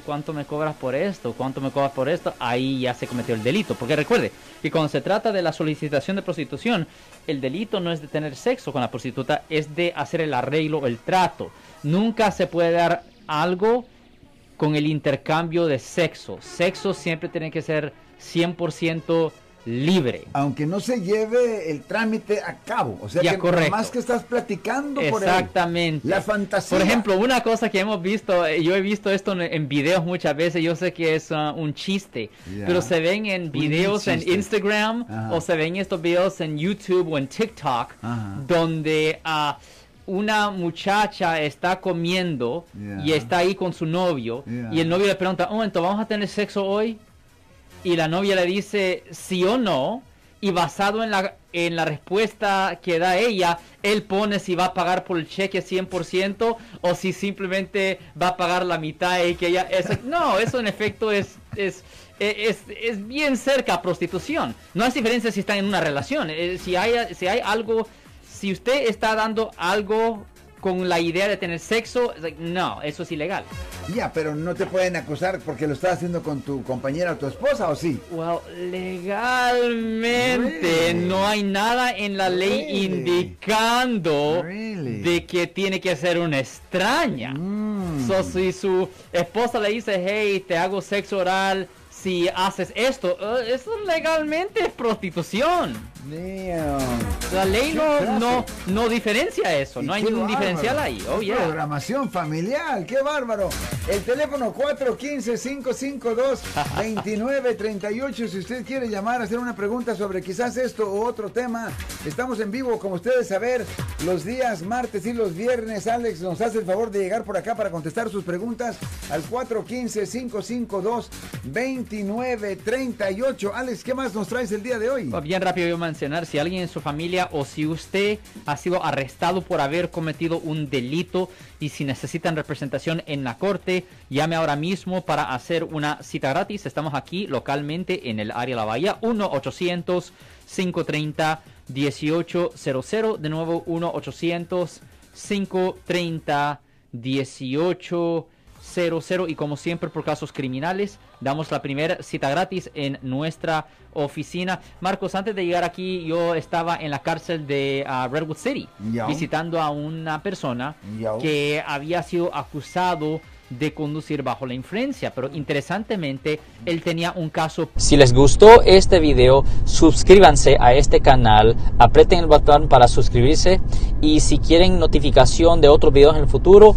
¿cuánto me cobras por esto? ¿Cuánto me cobras por esto? Ahí ya se cometió el delito. Porque recuerde que cuando se trata de la solicitación de prostitución, el delito no es de tener sexo con la prostituta, es de hacer el arreglo, el trato. Nunca se puede dar algo con el intercambio de sexo. Sexo siempre tiene que ser 100% libre. Aunque no se lleve el trámite a cabo. O sea, Ya, que más que estás platicando por él. Exactamente. La fantasía. Por ejemplo, una cosa que hemos visto, eh, yo he visto esto en, en videos muchas veces, yo sé que es ah, un chiste, pero se ven en videos en. Instagram Ajá. o se ven estos videos en YouTube o en TikTok, Ajá. donde ah, una muchacha está comiendo y está ahí con su novio y el novio le pregunta, oh, entonces vamos a tener sexo hoy y la novia le dice sí o no y basado en la en la respuesta que da ella, él pone si va a pagar por el cheque 100% o si simplemente va a pagar la mitad y que ella es no, eso en efecto es es es, es bien cerca a prostitución. No hay diferencia si están en una relación. Eh, si hay si hay algo si usted está dando algo con la idea de tener sexo, like, no, eso es ilegal. Ya, pero no te pueden acusar porque lo estás haciendo con tu compañera o tu esposa, ¿o sí? Well, legalmente Really? no hay nada en la ley Really? indicando Really? de que tiene que ser una extraña. Mm. So, si su esposa le dice, hey, te hago sexo oral si haces esto, uh, eso legalmente es prostitución. Damn. La ley no, no, no diferencia eso, no hay ningún bárbaro. diferencial ahí. Oh, yeah. Programación familiar, qué bárbaro. El teléfono 415-552-2938. Si usted quiere llamar, hacer una pregunta sobre quizás esto o otro tema, estamos en vivo, como ustedes saber, los días martes y los viernes. Alex nos hace el favor de llegar por acá para contestar sus preguntas al 415-552-2938. Alex, ¿qué más nos traes el día de hoy? Bien rápido voy a mencionar, si alguien en su familia o si usted ha sido arrestado por haber cometido un delito y si necesitan representación en la corte, llame ahora mismo para hacer una cita gratis. Estamos aquí localmente en el área de la Bahía, 1-800-530-1800. De nuevo, 1-800-530-1800. 00 y como siempre por casos criminales damos la primera cita gratis en nuestra oficina. Marcos, antes de llegar aquí yo estaba en la cárcel de ah, Redwood City visitando a una persona que había sido acusado de conducir bajo la influencia, pero interesantemente él tenía un caso Si les gustó este video, suscríbanse a este canal, aprieten el botón para suscribirse y si quieren notificación de otros videos en el futuro,